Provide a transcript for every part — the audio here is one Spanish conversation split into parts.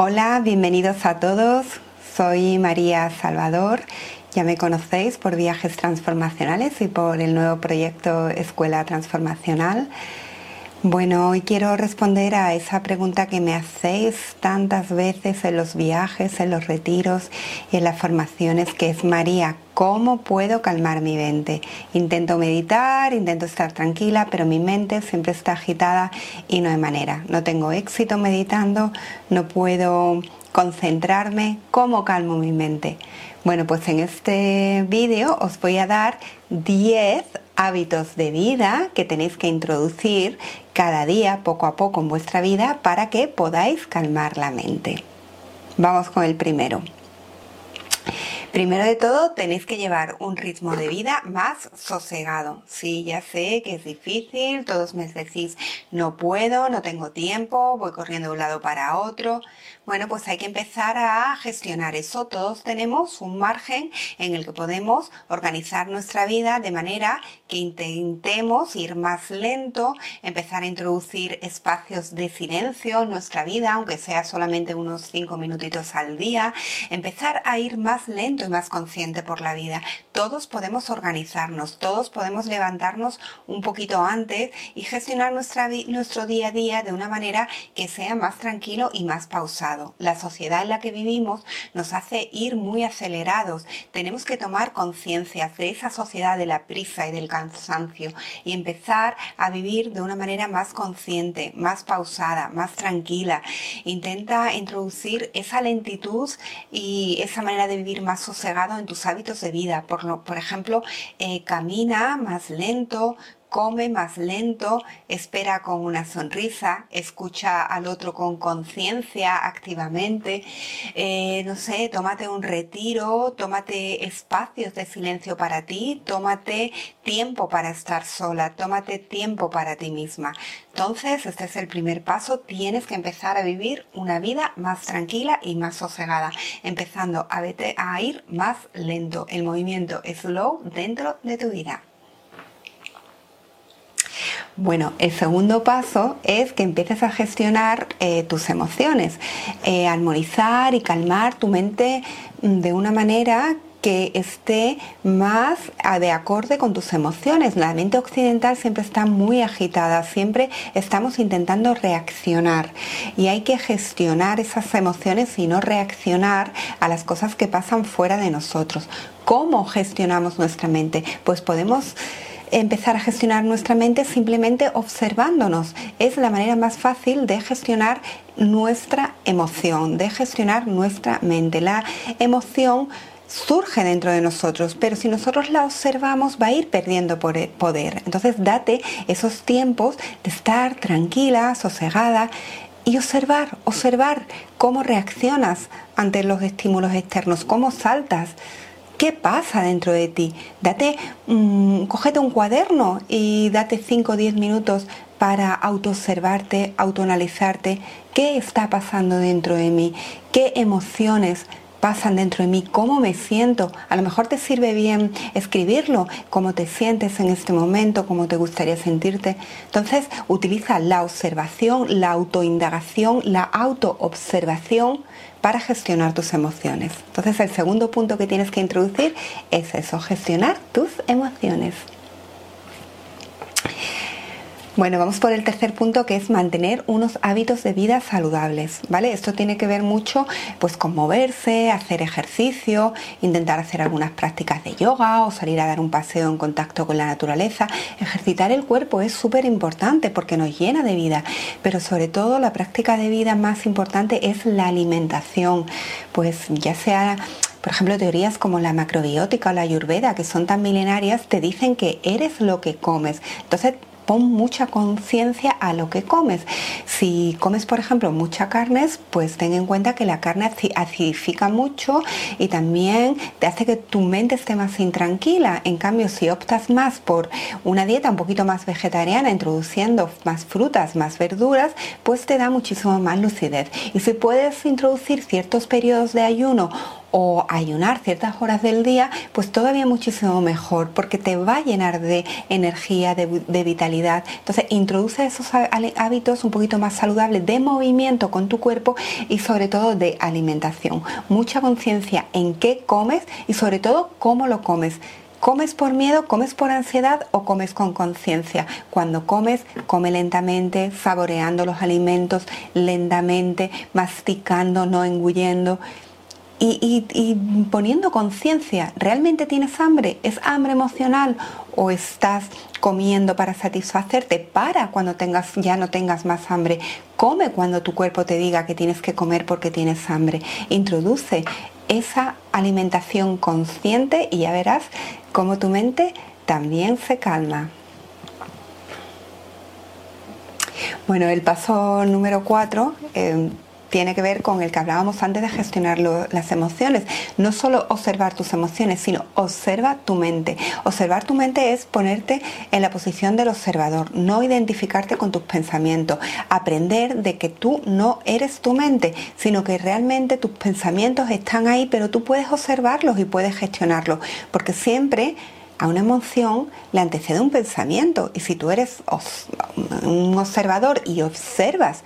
Hola, bienvenidos a todos. Soy María Salvador. Ya me conocéis por viajes transformacionales y por el nuevo proyecto Escuela Transformacional. Bueno, hoy quiero responder a esa pregunta que me hacéis tantas veces en los viajes, en los retiros y en las formaciones, que es María, ¿cómo puedo calmar mi mente? Intento meditar, intento estar tranquila, pero mi mente siempre está agitada y no hay manera. No tengo éxito meditando, no puedo concentrarme, ¿cómo calmo mi mente? Bueno, pues en este vídeo os voy a dar 10 hábitos de vida que tenéis que introducir cada día, poco a poco en vuestra vida, para que podáis calmar la mente. Vamos con el primero. Primero de todo, tenéis que llevar un ritmo de vida más sosegado. Sí, ya sé que es difícil, todos me decís, no puedo, no tengo tiempo, voy corriendo de un lado para otro. Bueno, pues hay que empezar a gestionar eso. Todos tenemos un margen en el que podemos organizar nuestra vida de manera que intentemos ir más lento, empezar a introducir espacios de silencio en nuestra vida, aunque sea solamente unos cinco minutitos al día, empezar a ir más lento y más consciente por la vida. Todos podemos organizarnos, todos podemos levantarnos un poquito antes y gestionar nuestra, nuestro día a día de una manera que sea más tranquilo y más pausado. La sociedad en la que vivimos nos hace ir muy acelerados. Tenemos que tomar conciencia de esa sociedad de la prisa y del y empezar a vivir de una manera más consciente, más pausada, más tranquila. Intenta introducir esa lentitud y esa manera de vivir más sosegado en tus hábitos de vida. Por, por ejemplo, eh, camina más lento, come más lento, espera con una sonrisa, escucha al otro con conciencia activamente, eh, no sé, tómate un retiro, tómate espacios de silencio para ti, tómate tiempo para estar sola, tómate tiempo para ti misma. Entonces, este es el primer paso, tienes que empezar a vivir una vida más tranquila y más sosegada, empezando a, a ir más lento, el movimiento slow dentro de tu vida. Bueno, el segundo paso es que empieces a gestionar eh, tus emociones, eh, armonizar y calmar tu mente mm, de una manera que esté más de acorde con tus emociones. La mente occidental siempre está muy agitada, siempre estamos intentando reaccionar y hay que gestionar esas emociones y no reaccionar a las cosas que pasan fuera de nosotros. ¿Cómo gestionamos nuestra mente? Pues podemos empezar a gestionar nuestra mente simplemente observándonos. Es la manera más fácil de gestionar nuestra emoción, de gestionar nuestra mente. La emoción surge dentro de nosotros, pero si nosotros la observamos va a ir perdiendo poder. Entonces date esos tiempos de estar tranquila, sosegada y observar, observar cómo reaccionas ante los estímulos externos, cómo saltas ¿Qué pasa dentro de ti? Date, mm, cógete un cuaderno y date 5 o 10 minutos para autoobservarte, autoanalizarte. ¿Qué está pasando dentro de mí? ¿Qué emociones pasan dentro de mí, cómo me siento. A lo mejor te sirve bien escribirlo, cómo te sientes en este momento, cómo te gustaría sentirte. Entonces, utiliza la observación, la autoindagación, la autoobservación para gestionar tus emociones. Entonces el segundo punto que tienes que introducir es eso, gestionar tus emociones. Bueno, vamos por el tercer punto que es mantener unos hábitos de vida saludables, ¿vale? Esto tiene que ver mucho pues con moverse, hacer ejercicio, intentar hacer algunas prácticas de yoga o salir a dar un paseo en contacto con la naturaleza. Ejercitar el cuerpo es súper importante porque nos llena de vida, pero sobre todo la práctica de vida más importante es la alimentación, pues ya sea por ejemplo, teorías como la macrobiótica o la ayurveda, que son tan milenarias, te dicen que eres lo que comes. Entonces, pon mucha conciencia a lo que comes. Si comes, por ejemplo, mucha carne, pues ten en cuenta que la carne acidifica mucho y también te hace que tu mente esté más intranquila. En cambio, si optas más por una dieta un poquito más vegetariana, introduciendo más frutas, más verduras, pues te da muchísimo más lucidez. Y si puedes introducir ciertos periodos de ayuno o ayunar ciertas horas del día, pues todavía muchísimo mejor, porque te va a llenar de energía, de, vitalidad. Entonces, introduce esos hábitos un poquito más saludables de movimiento con tu cuerpo y sobre todo de alimentación. Mucha conciencia en qué comes y sobre todo cómo lo comes. ¿Comes por miedo, comes por ansiedad o comes con conciencia? Cuando comes, come lentamente, saboreando los alimentos lentamente, masticando, no engullendo y, poniendo conciencia, ¿realmente tienes hambre? ¿Es hambre emocional o estás comiendo para satisfacerte? Para cuando tengas, ya no tengas más hambre. Come cuando tu cuerpo te diga que tienes que comer porque tienes hambre. Introduce esa alimentación consciente y ya verás cómo tu mente también se calma. Bueno, el paso número cuatro tiene que ver con el que hablábamos antes de gestionar las emociones. No solo observar tus emociones, sino observa tu mente. Observar tu mente es ponerte en la posición del observador, no identificarte con tus pensamientos. Aprender de que tú no eres tu mente, sino que realmente tus pensamientos están ahí, pero tú puedes observarlos y puedes gestionarlos. Porque siempre a una emoción le antecede un pensamiento. Y si tú eres un observador y observas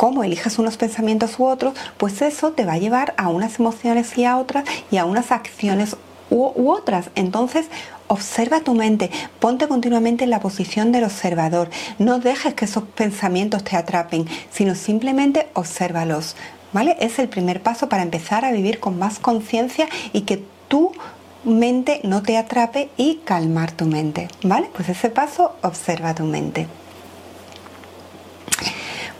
cómo eliges unos pensamientos u otros, pues eso te va a llevar a unas emociones y a otras y a unas acciones u, otras. Entonces, observa tu mente, ponte continuamente en la posición del observador. No dejes que esos pensamientos te atrapen, sino simplemente obsérvalos. ¿Vale? Es el primer paso para empezar a vivir con más conciencia y que tu mente no te atrape y calmar tu mente. ¿Vale? Pues ese paso, observa tu mente.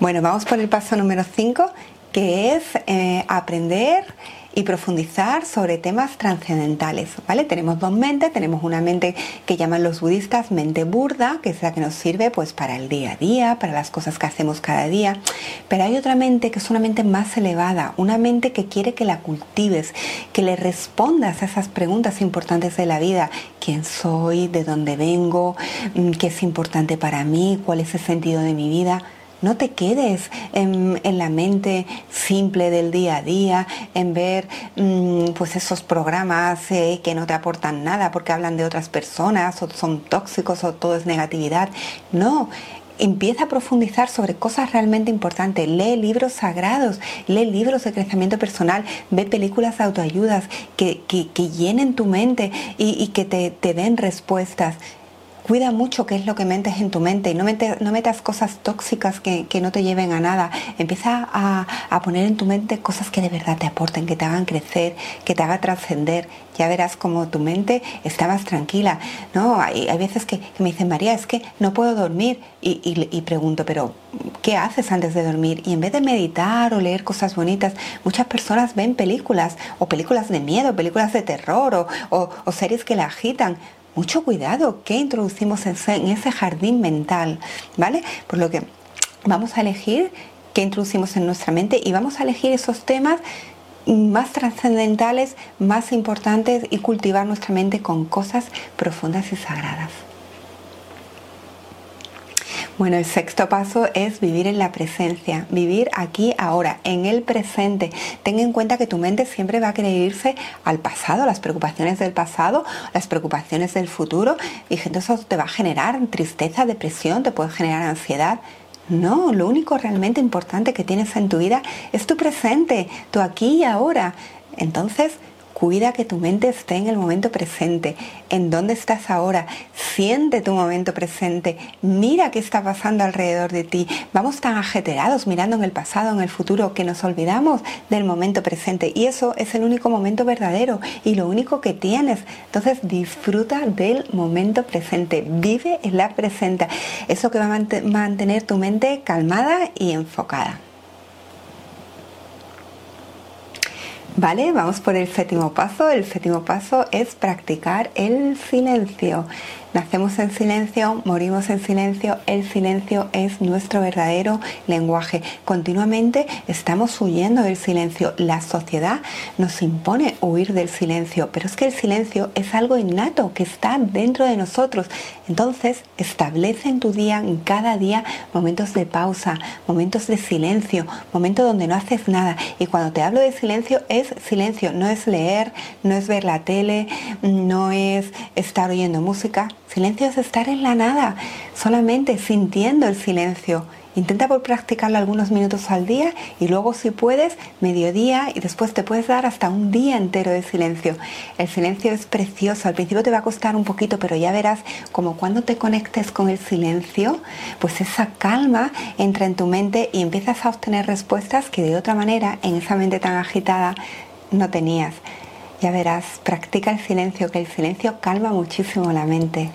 Bueno, vamos por el paso número 5, que es eh, aprender y profundizar sobre temas trascendentales, ¿vale? Tenemos dos mentes, tenemos una mente que llaman los budistas mente burda, que es la que nos sirve pues para el día a día, para las cosas que hacemos cada día, pero hay otra mente que es una mente más elevada, una mente que quiere que la cultives, que le respondas a esas preguntas importantes de la vida, quién soy, de dónde vengo, mm, qué es importante para mí, cuál es el sentido de mi vida. No te quedes en, la mente simple del día a día, en ver mm, pues esos programas eh, que no te aportan nada porque hablan de otras personas o son tóxicos o todo es negatividad. No, empieza a profundizar sobre cosas realmente importantes, lee libros sagrados, lee libros de crecimiento personal, ve películas de autoayudas que, llenen tu mente y, que te den respuestas. Cuida mucho qué es lo que metes en tu mente y no, no metas cosas tóxicas que, no te lleven a nada. Empieza a, poner en tu mente cosas que de verdad te aporten, que te hagan crecer, que te haga trascender. Ya verás como tu mente está más tranquila. ¿no? Hay, veces que, me dicen, María, es que no puedo dormir. Y, pregunto, pero ¿qué haces antes de dormir? Y en vez de meditar o leer cosas bonitas, muchas personas ven películas o películas de miedo, películas de terror o, o series que la agitan mucho cuidado qué introducimos en ese jardín mental, ¿vale? Por lo que vamos a elegir qué introducimos en nuestra mente y vamos a elegir esos temas más trascendentales, más importantes y cultivar nuestra mente con cosas profundas y sagradas. Bueno, el sexto paso es vivir en la presencia, vivir aquí, ahora, en el presente. Ten en cuenta que tu mente siempre va a querer irse al pasado, las preocupaciones del pasado, las preocupaciones del futuro, y entonces eso te va a generar tristeza, depresión, te puede generar ansiedad. No, lo único realmente importante que tienes en tu vida es tu presente, tu aquí y ahora. Entonces, Cuida que tu mente esté en el momento presente, en dónde estás ahora. Siente tu momento presente. Mira qué está pasando alrededor de ti. Vamos tan ajeterados mirando en el pasado, en el futuro, que nos olvidamos del momento presente. Y eso es el único momento verdadero y lo único que tienes. Entonces disfruta del momento presente. Vive en la presente. Eso que va a mantener tu mente calmada y enfocada. Vale, vamos por el séptimo paso. El séptimo paso es practicar el silencio. Nacemos en silencio, morimos en silencio, el silencio es nuestro verdadero lenguaje. Continuamente estamos huyendo del silencio. La sociedad nos impone huir del silencio, pero es que el silencio es algo innato que está dentro de nosotros. Entonces, establece en tu día, en cada día, momentos de pausa, momentos de silencio, momentos donde no haces nada. Y cuando te hablo de silencio es silencio, no es leer, no es ver la tele, no es estar oyendo música. Silencio es estar en la nada, solamente sintiendo el silencio Intenta por practicarlo algunos minutos al día y luego si puedes, mediodía y después te puedes dar hasta un día entero de silencio. El silencio es precioso, al principio te va a costar un poquito, pero ya verás como cuando te conectes con el silencio, pues esa calma entra en tu mente y empiezas a obtener respuestas que de otra manera en esa mente tan agitada no tenías. Ya verás, practica el silencio, que el silencio calma muchísimo la mente.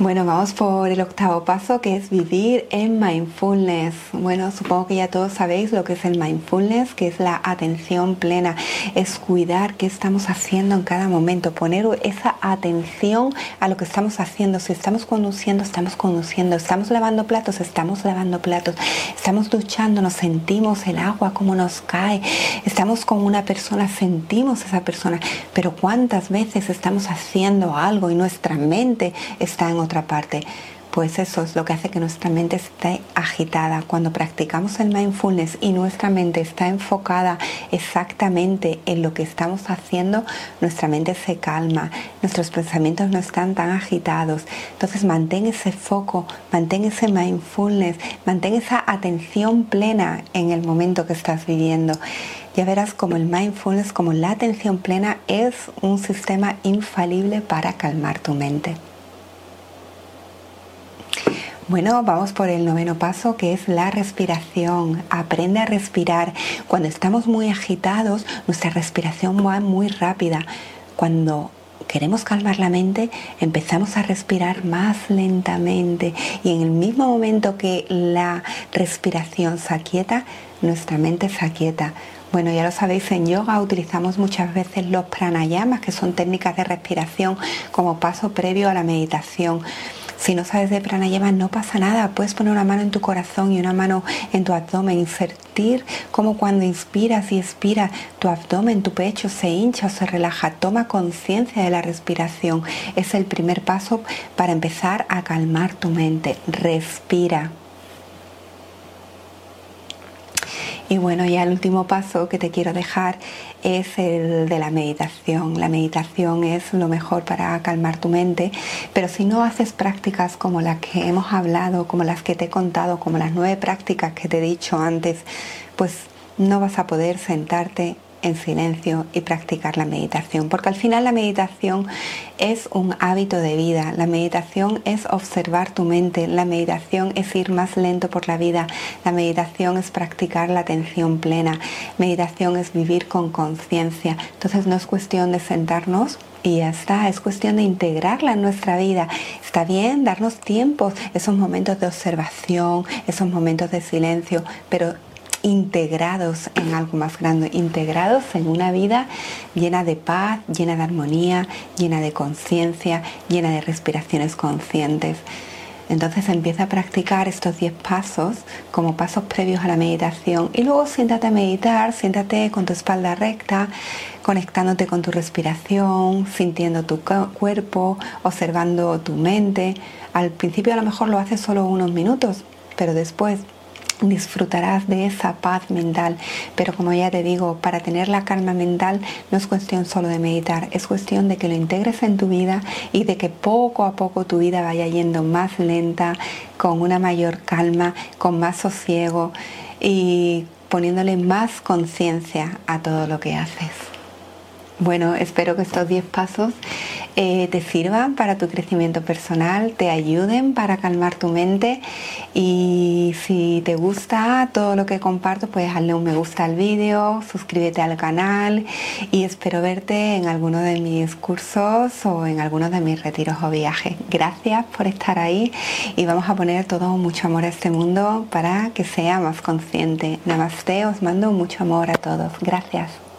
Bueno, vamos por el octavo paso que es vivir en mindfulness. Bueno, supongo que ya todos sabéis lo que es el mindfulness, que es la atención plena, es cuidar qué estamos haciendo en cada momento, poner esa atención a lo que estamos haciendo. Si estamos conduciendo, estamos conduciendo, estamos lavando platos, estamos lavando platos, estamos duchando, nos sentimos el agua como nos cae, estamos con una persona, sentimos esa persona, pero cuántas veces estamos haciendo algo y nuestra mente está en otra parte. Pues eso es lo que hace que nuestra mente esté agitada. Cuando practicamos el mindfulness y nuestra mente está enfocada exactamente en lo que estamos haciendo, nuestra mente se calma, nuestros pensamientos no están tan agitados. Entonces mantén ese foco, mantén ese mindfulness, mantén esa atención plena en el momento que estás viviendo. Ya verás como el mindfulness, como la atención plena es un sistema infalible para calmar tu mente. Bueno, vamos por el noveno paso que es la respiración. Aprende a respirar. Cuando estamos muy agitados, nuestra respiración va muy rápida. Cuando queremos calmar la mente, empezamos a respirar más lentamente y en el mismo momento que la respiración se aquieta, nuestra mente se aquieta. Bueno, ya lo sabéis, en yoga utilizamos muchas veces los pranayamas, que son técnicas de respiración como paso previo a la meditación. Si no sabes de pranayama, no pasa nada. Puedes poner una mano en tu corazón y una mano en tu abdomen y sentir como cuando inspiras y expiras, tu abdomen, tu pecho se hincha o se relaja. Toma conciencia de la respiración. Es el primer paso para empezar a calmar tu mente. Respira. Y bueno, ya el último paso que te quiero dejar es el de la meditación. La meditación es lo mejor para calmar tu mente, pero si no haces prácticas como las que hemos hablado, como las que te he contado, como las nueve prácticas que te he dicho antes, pues no vas a poder sentarte en silencio y practicar la meditación, porque al final la meditación es un hábito de vida, la meditación es observar tu mente, la meditación es ir más lento por la vida, la meditación es practicar la atención plena, meditación es vivir con conciencia, entonces no es cuestión de sentarnos y ya está, es cuestión de integrarla en nuestra vida. Está bien darnos tiempos, esos momentos de observación, esos momentos de silencio, pero integrados en algo más grande, integrados en una vida llena de paz, llena de armonía, llena de conciencia, llena de respiraciones conscientes. Entonces empieza a practicar estos 10 pasos como pasos previos a la meditación y luego siéntate a meditar, siéntate con tu espalda recta, conectándote con tu respiración, sintiendo tu cuerpo, observando tu mente. Al principio a lo mejor lo haces solo unos minutos, pero después disfrutarás de esa paz mental. Pero como ya te digo, para tener la calma mental no es cuestión solo de meditar, es cuestión de que lo integres en tu vida y de que poco a poco tu vida vaya yendo más lenta, con una mayor calma, con más sosiego y poniéndole más conciencia a todo lo que haces. Bueno, espero que estos 10 pasos eh, te sirvan para tu crecimiento personal, te ayuden para calmar tu mente y si te gusta todo lo que comparto, pues hazle un me gusta al vídeo, suscríbete al canal y espero verte en alguno de mis cursos o en alguno de mis retiros o viajes. Gracias por estar ahí y vamos a poner todo mucho amor a este mundo para que sea más consciente. Namaste, os mando mucho amor a todos. Gracias.